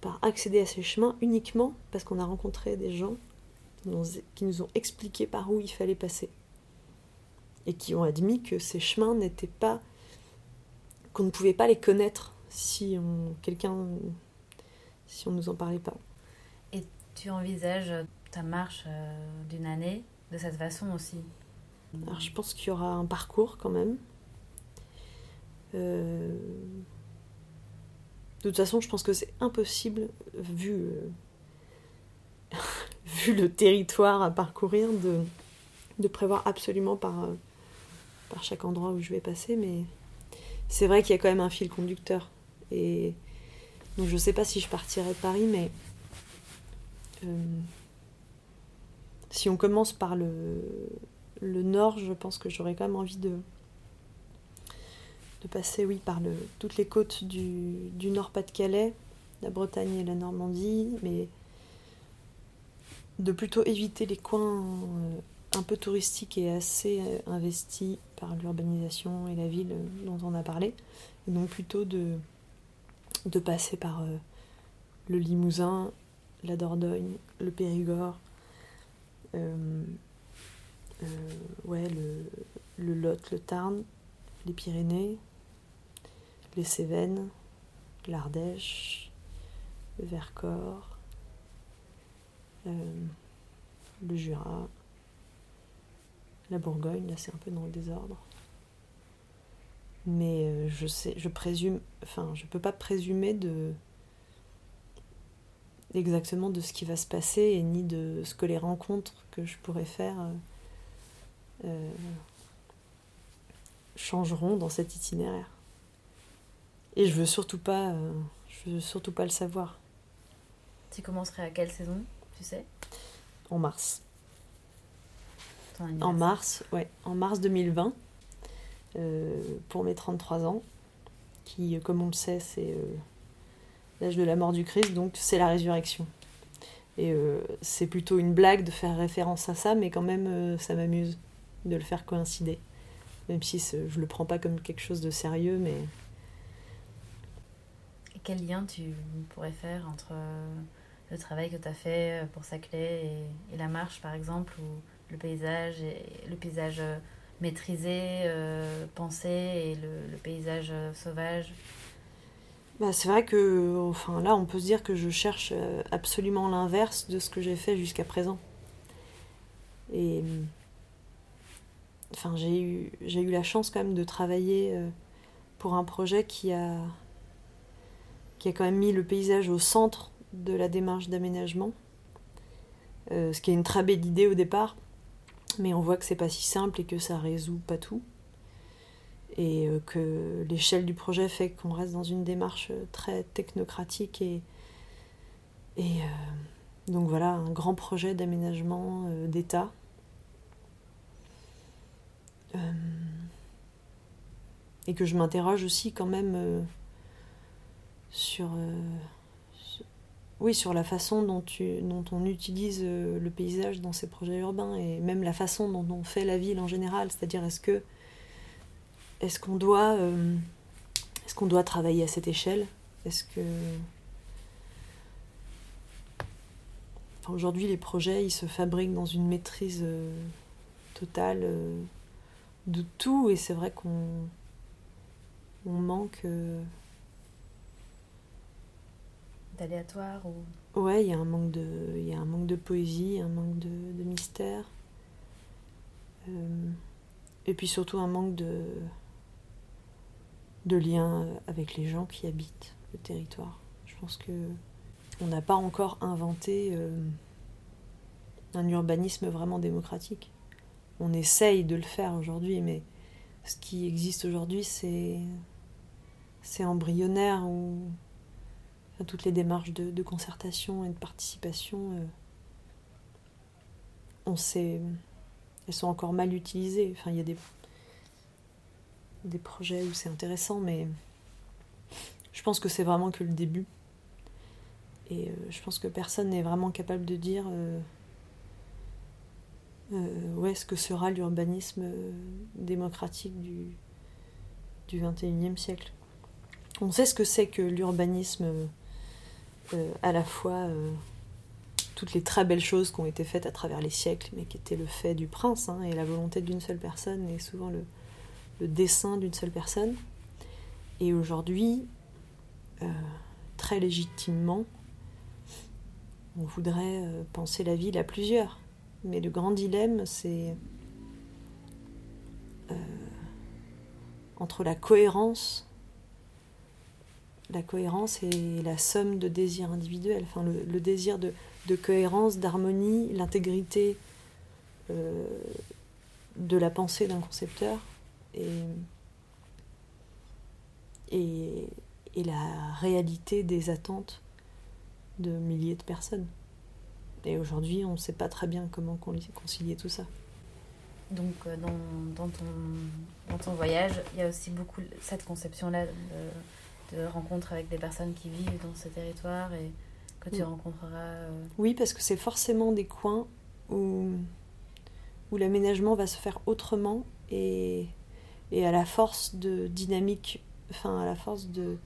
par accéder à ces chemins uniquement parce qu'on a rencontré des gens qui nous ont expliqué par où il fallait passer. Et qui ont admis que ces chemins n'étaient pas qu'on ne pouvait pas les connaître si on quelqu'un si on nous en parlait pas. Et tu envisages ta marche euh, d'une année de cette façon aussi? Alors je pense qu'il y aura un parcours quand même. Euh, de toute façon, je pense que c'est impossible vu euh, vu le territoire à parcourir de, prévoir absolument par par chaque endroit où je vais passer, mais c'est vrai qu'il y a quand même un fil conducteur. Et donc je sais pas si je partirai de Paris, mais euh, si on commence par le, nord, je pense que j'aurais quand même envie de, de passer, oui, par le, toutes les côtes du, du Nord-Pas-de-Calais, la Bretagne et la Normandie, mais de plutôt éviter les coins euh, un peu touristiques et assez euh, investis par l'urbanisation et la ville euh, dont on a parlé, et donc plutôt de, passer par le Limousin, la Dordogne, le Périgord, le, le Lot, le Tarn, les Pyrénées, les Cévennes, l'Ardèche, le Vercors, euh, le Jura, la Bourgogne, là c'est un peu dans le désordre. Mais euh, je sais, je présume, enfin je peux pas présumer de exactement de ce qui va se passer et ni de ce que les rencontres que je pourrais faire euh, changeront dans cet itinéraire. Et je veux surtout pas, veux surtout pas le savoir. Tu commencerais à quelle saison? Tu sais? En mars. En mars, ouais, en mars 2020, euh, pour mes 33 ans, qui, comme on le sait, c'est euh, l'âge de la mort du Christ, donc c'est la résurrection. Et euh, c'est plutôt une blague de faire référence à ça, mais quand même, ça m'amuse de le faire coïncider. Même si je le prends pas comme quelque chose de sérieux, mais. Et quel lien tu pourrais faire entre le travail que tu as fait euh, pour Saclay et, la marche, par exemple, ou le paysage, et, le paysage euh, maîtrisé, euh, pensé, et le, paysage sauvage? Bah, C'est vrai que enfin, là, on peut se dire que je cherche absolument l'inverse de ce que j'ai fait jusqu'à présent. Et enfin, j'ai eu, j'ai eu la chance quand même de travailler pour un projet qui a, qui a quand même mis le paysage au centre de la démarche d'aménagement. Euh, ce qui est une très belle idée au départ, mais on voit que c'est pas si simple et que ça résout pas tout. Et euh, que l'échelle du projet fait qu'on reste dans une démarche très technocratique et, euh, donc voilà, un grand projet d'aménagement d'État. et que je m'interroge aussi quand même sur oui, sur la façon dont, tu, dont on utilise euh, le paysage dans ces projets urbains et même la façon dont on fait la ville en général. C'est-à-dire, est-ce que est-ce qu'on doit, euh, est-ce doit travailler à cette échelle? Est-ce que aujourd'hui, les projets, ils se fabriquent dans une maîtrise euh, totale de tout, et c'est vrai qu'on on manque d'aléatoire ou... Ouais, il y a un manque de, poésie, un manque de, mystère. Euh, et puis surtout un manque de, lien avec les gens qui habitent le territoire. Je pense que on n'a pas encore inventé euh, un urbanisme vraiment démocratique. On essaye de le faire aujourd'hui, mais ce qui existe aujourd'hui, c'est c'est embryonnaire ou toutes les démarches de, concertation et de participation, euh, on sait, elles sont encore mal utilisées. Enfin, il y a des, des projets où c'est intéressant, mais je pense que c'est vraiment que le début. Et euh, je pense que personne n'est vraiment capable de dire euh, où est-ce que sera l'urbanisme démocratique du, du 21e siècle. On sait ce que c'est que l'urbanisme à la fois euh, toutes les très belles choses qui ont été faites à travers les siècles, mais qui étaient le fait du prince hein, et la volonté d'une seule personne, et souvent le, dessin d'une seule personne. Et aujourd'hui, euh, très légitimement, on voudrait penser la ville à plusieurs. Mais le grand dilemme, c'est entre la cohérence la cohérence est la somme de désirs individuels, enfin le, désir de, cohérence, d'harmonie, l'intégrité euh, de la pensée d'un concepteur et, et, la réalité des attentes de milliers de personnes. Et aujourd'hui, on ne sait pas très bien comment concilier tout ça. Donc, euh, dans, ton, voyage, il y a aussi beaucoup cette conception-là de rencontres avec des personnes qui vivent dans ce territoire et que tu rencontreras Oui, parce que c'est forcément des coins où, où l'aménagement va se faire autrement et, et à la force de dynamique, enfin à la force de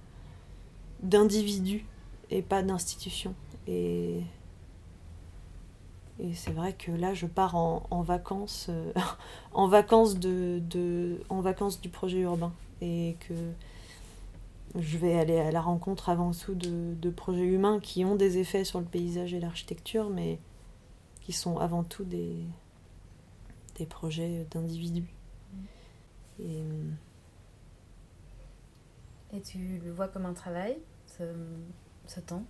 d'individus et pas d'institutions. Et, et c'est vrai que là, je pars en, en vacances, euh, [laughs] en vacances de, de, en vacances du projet urbain et que je vais aller à la rencontre avant tout de, de, projets humains qui ont des effets sur le paysage et l'architecture, mais qui sont avant tout des, des projets d'individus. Et, et, tu le vois comme un travail, ce, ce temps?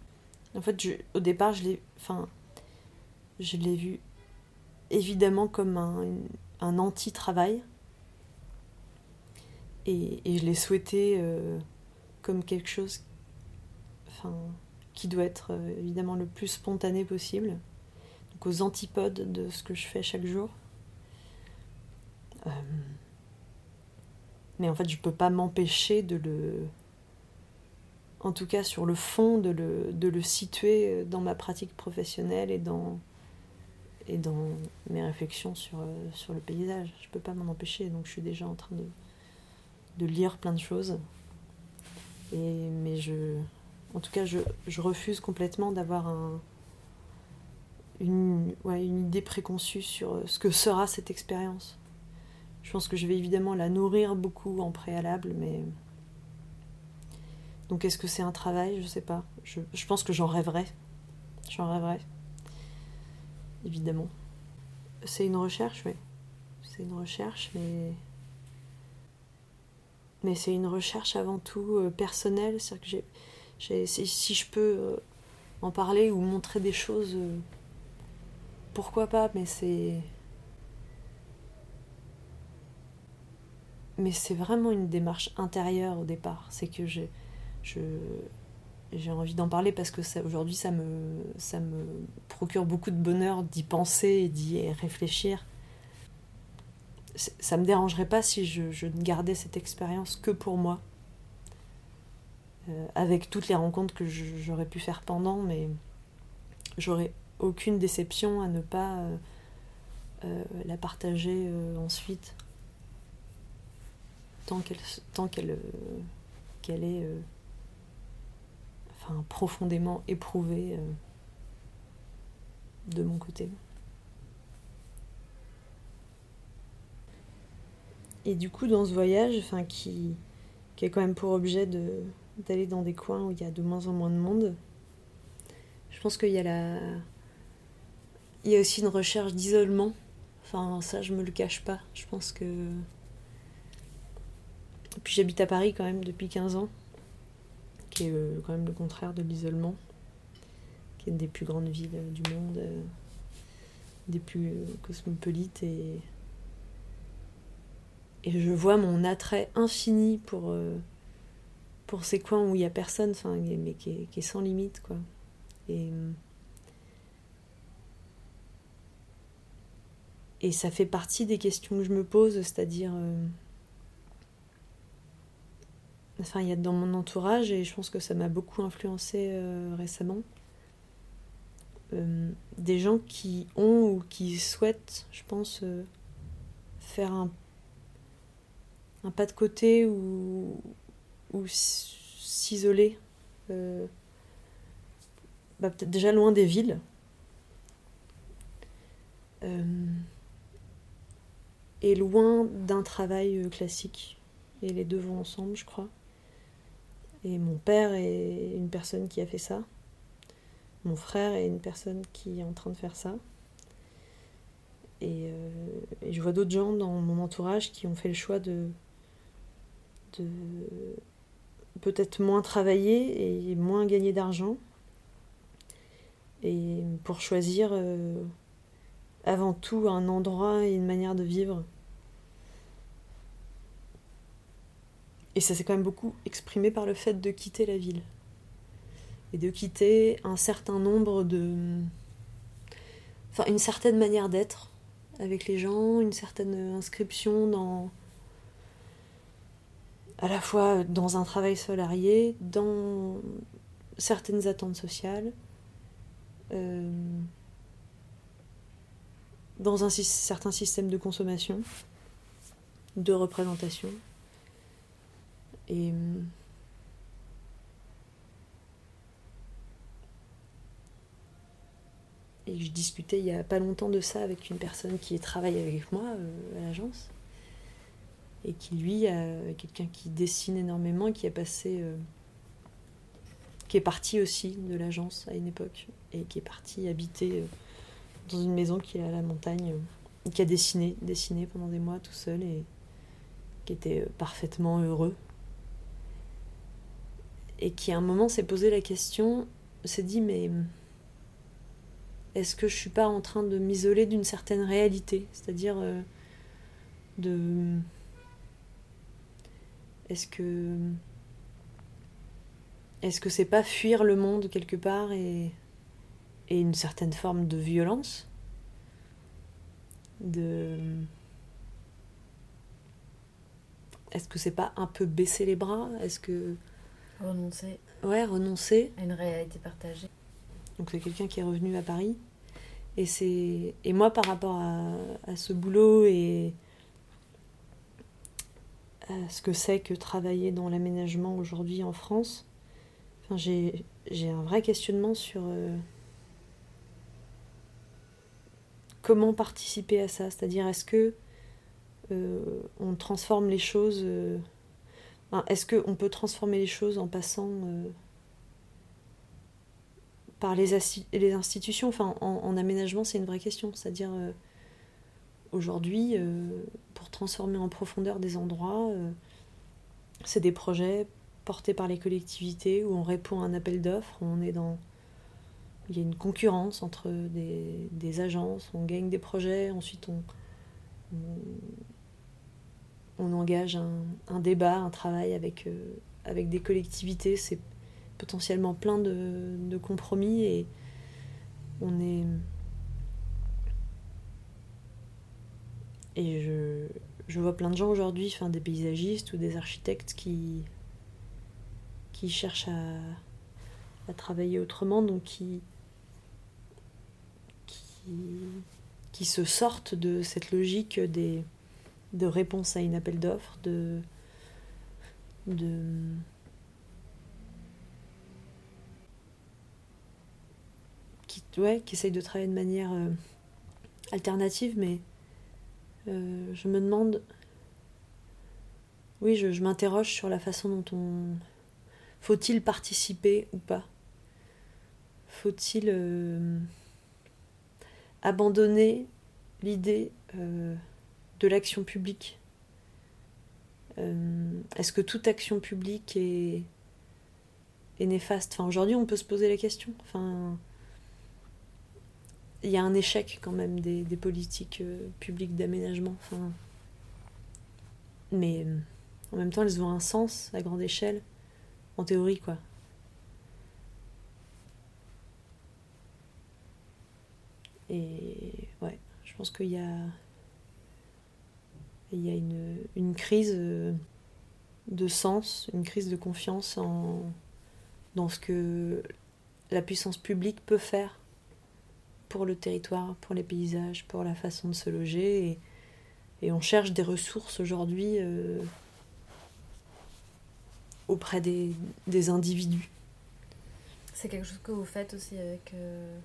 En fait, je, au départ, je l'ai, enfin, je l'ai vu évidemment comme un, un anti-travail. Et, et, je l'ai souhaité euh, comme quelque chose enfin, qui doit être euh, évidemment le plus spontané possible, donc aux antipodes de ce que je fais chaque jour. Euh, mais en fait, je peux pas m'empêcher de le. En tout cas, sur le fond, de le, de le situer dans ma pratique professionnelle et dans, et dans mes réflexions sur, sur le paysage. Je peux pas m'en empêcher, donc je suis déjà en train de, de lire plein de choses. Mais je, en tout cas, je, je refuse complètement d'avoir un, une, ouais, une idée préconçue sur ce que sera cette expérience. Je pense que je vais évidemment la nourrir beaucoup en préalable, mais. Donc est-ce que c'est un travail? Je sais pas. Je, je pense que j'en rêverais. J'en rêverais. Évidemment. C'est une recherche, oui. C'est une recherche, mais mais c'est une recherche avant tout euh, personnelle. C'est-à-dire que si, je peux euh, en parler ou montrer des choses, euh, pourquoi pas, mais c'est. Mais c'est vraiment une démarche intérieure au départ. C'est que j'ai, j'ai envie d'en parler parce que aujourd'hui ça me, ça me procure beaucoup de bonheur d'y penser et d'y réfléchir ça me dérangerait pas si je, ne gardais cette expérience que pour moi. Euh, avec toutes les rencontres que j'aurais pu faire pendant, mais j'aurais aucune déception à ne pas euh, euh, la partager ensuite. Tant qu'elle est enfin, profondément éprouvée de mon côté. Et du coup, dans ce voyage, enfin, qui, qui a quand même pour objet de, d'aller dans des coins où il y a de moins en moins de monde, je pense qu'il y a la. Il y a aussi une recherche d'isolement. Enfin, ça, je me le cache pas. Je pense que. Et puis j'habite à Paris quand même depuis 15 ans, qui est euh, quand même le contraire de l'isolement, qui est une des plus grandes villes du monde, euh, des plus euh, cosmopolites et et je vois mon attrait infini pour, euh, pour ces coins où il n'y a personne, mais qui est, sans limite, quoi. Et, et ça fait partie des questions que je me pose, c'est-à-dire... Euh, enfin, il y a dans mon entourage, et je pense que ça m'a beaucoup influencé euh, récemment, des gens qui ont ou qui souhaitent, je pense, faire un un pas de côté ou, s'isoler. Euh, bah, peut-être déjà loin des villes. Euh, et loin d'un travail euh, classique. Et les deux vont ensemble, je crois. Et mon père est une personne qui a fait ça. Mon frère est une personne qui est en train de faire ça. Et je vois d'autres gens dans mon entourage qui ont fait le choix de, de peut-être moins travailler et moins gagner d'argent. Et pour choisir euh, avant tout un endroit et une manière de vivre. Et ça s'est quand même beaucoup exprimé par le fait de quitter la ville. Et de quitter un certain nombre de. Enfin, une certaine manière d'être avec les gens, une certaine inscription dans à la fois dans un travail salarié, dans certaines attentes sociales, euh, dans un certain système de consommation, de représentation. Et Et je discutais il y a pas longtemps de ça avec une personne qui travaille avec moi euh, à l'agence. Et qui, lui, est quelqu'un qui dessine énormément, qui a passé. Euh, qui est parti aussi de l'agence à une époque. Et qui est parti habiter euh, dans une maison qui est à la montagne. qui a dessiné, dessiné pendant des mois tout seul et qui était parfaitement heureux. Et qui à un moment s'est posé la question, s'est dit mais est-ce que je suis pas en train de m'isoler d'une certaine réalité? C'est-à-dire euh, de. Est-ce que. Est-ce que c'est pas fuir le monde quelque part et, et une certaine forme de violence? De. Est-ce que c'est pas un peu baisser les bras? Est-ce que. Renoncer. Ouais, renoncer. À une réalité partagée. Donc c'est quelqu'un qui est revenu à Paris. Et, c'est... et moi, par rapport à, à ce boulot et ce que c'est que travailler dans l'aménagement aujourd'hui en France, enfin, j'ai, un vrai questionnement sur euh, comment participer à ça. C'est-à-dire, est-ce que euh, on transforme les choses... Euh, est-ce qu'on peut transformer les choses en passant par les, les institutions? Enfin, en, aménagement, c'est une vraie question. C'est-à-dire, aujourd'hui, euh, pour transformer en profondeur des endroits, euh, c'est des projets portés par les collectivités où on répond à un appel d'offres, on est dans... Il y a une concurrence entre des, agences, on gagne des projets, ensuite on, on, engage un, débat, un travail avec, avec des collectivités. C'est potentiellement plein de, compromis et on est. Et je, vois plein de gens aujourd'hui, des paysagistes ou des architectes qui, qui cherchent à, travailler autrement, donc qui, qui, se sortent de cette logique des, de réponse à une appel d'offres, de, de qui essaye de travailler de manière euh, alternative, mais euh, je me demande. Oui, je, m'interroge sur la façon dont on. Faut-il participer ou pas? Faut-il euh, abandonner l'idée de l'action publique? Est-ce que toute action publique est, néfaste? Aujourd'hui, on peut se poser la question. Il y a un échec quand même des, politiques euh, publiques d'aménagement. Mais euh, en même temps, elles ont un sens à grande échelle, en théorie, quoi. Et ouais, je pense qu'il y a, il y a une, une crise euh, de sens, une crise de confiance en, dans ce que la puissance publique peut faire pour le territoire, pour les paysages, pour la façon de se loger. Et, et on cherche des ressources aujourd'hui euh, auprès des, des individus. C'est quelque chose que vous faites aussi avec... Euh,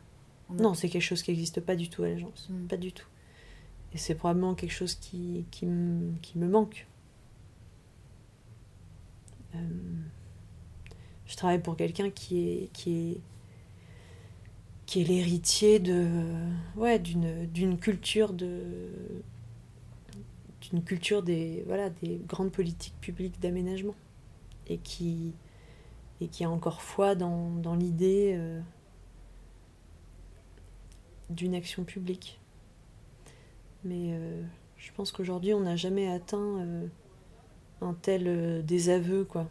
non, c'est quelque chose qui n'existe pas du tout à l'agence. Hmm. Pas du tout. Et c'est probablement quelque chose qui, qui, qui me manque. Euh, je travaille pour quelqu'un qui est, qui est qui est l'héritier de ouais d'une d'une culture de d'une culture des voilà des grandes politiques publiques d'aménagement. Et qui et qui a encore foi dans, dans l'idée euh, d'une action publique. Mais euh, je pense qu'aujourd'hui on n'a jamais atteint euh, un tel désaveu quoi.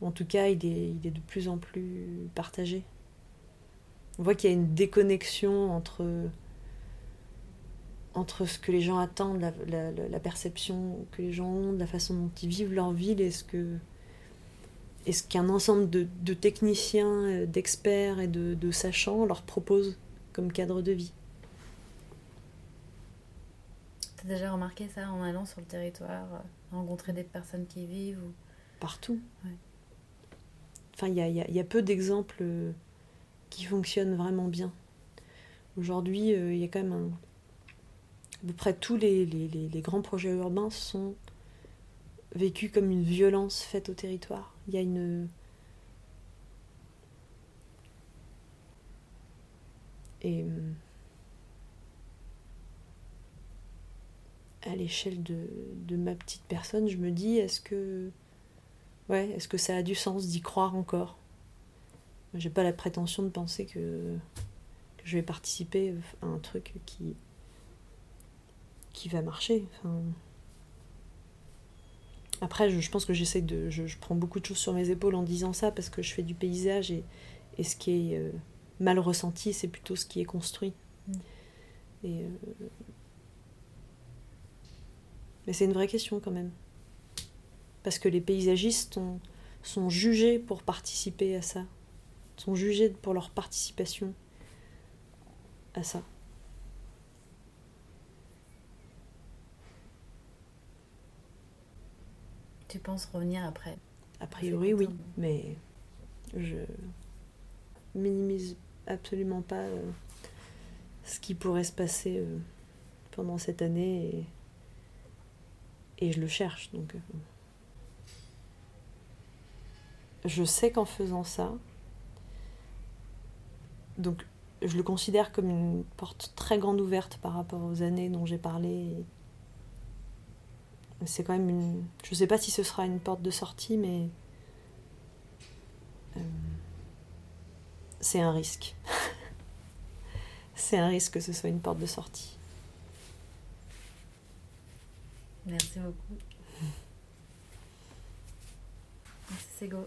En tout cas il est, il est de plus en plus partagé on voit qu'il y a une déconnexion entre, entre ce que les gens attendent, la, perception que les gens ont, de la façon dont ils vivent leur ville et ce que, et ce qu'un ensemble de, de techniciens, d'experts et de, de sachants leur propose comme cadre de vie. T'as déjà remarqué ça en allant sur le territoire, rencontrer des personnes qui y vivent ou... Partout. Ouais. Enfin, il y a, y a- y a peu d'exemples euh, qui fonctionnent vraiment bien. Aujourd'hui, euh, il y a quand même un... À peu près tous les, grands projets urbains sont vécus comme une violence faite au territoire. Il y a une... Et... À l'échelle de, de ma petite personne, je me dis, est-ce que... Ouais, est-ce que ça a du sens d'y croire encore? J'ai pas la prétention de penser que, que je vais participer à un truc qui, qui va marcher. Enfin, après, je, je pense que j'essaie de. Je, je prends beaucoup de choses sur mes épaules en disant ça parce que je fais du paysage et, et ce qui est euh, mal ressenti, c'est plutôt ce qui est construit. Mm. Et, euh, Mais c'est une vraie question quand même parce que les paysagistes ont- sont jugés pour participer à ça, sont jugés pour leur participation à ça. Tu penses revenir après A priori, oui, mais je minimise absolument pas euh, ce qui pourrait se passer euh, pendant cette année et, et je le cherche. Donc, euh, je sais qu'en faisant ça, donc je le considère comme une porte très grande ouverte par rapport aux années dont j'ai parlé. C'est quand même une. Je sais pas si ce sera une porte de sortie, mais euh, c'est un risque. [laughs] c'est un risque que ce soit une porte de sortie. Merci beaucoup. Merci.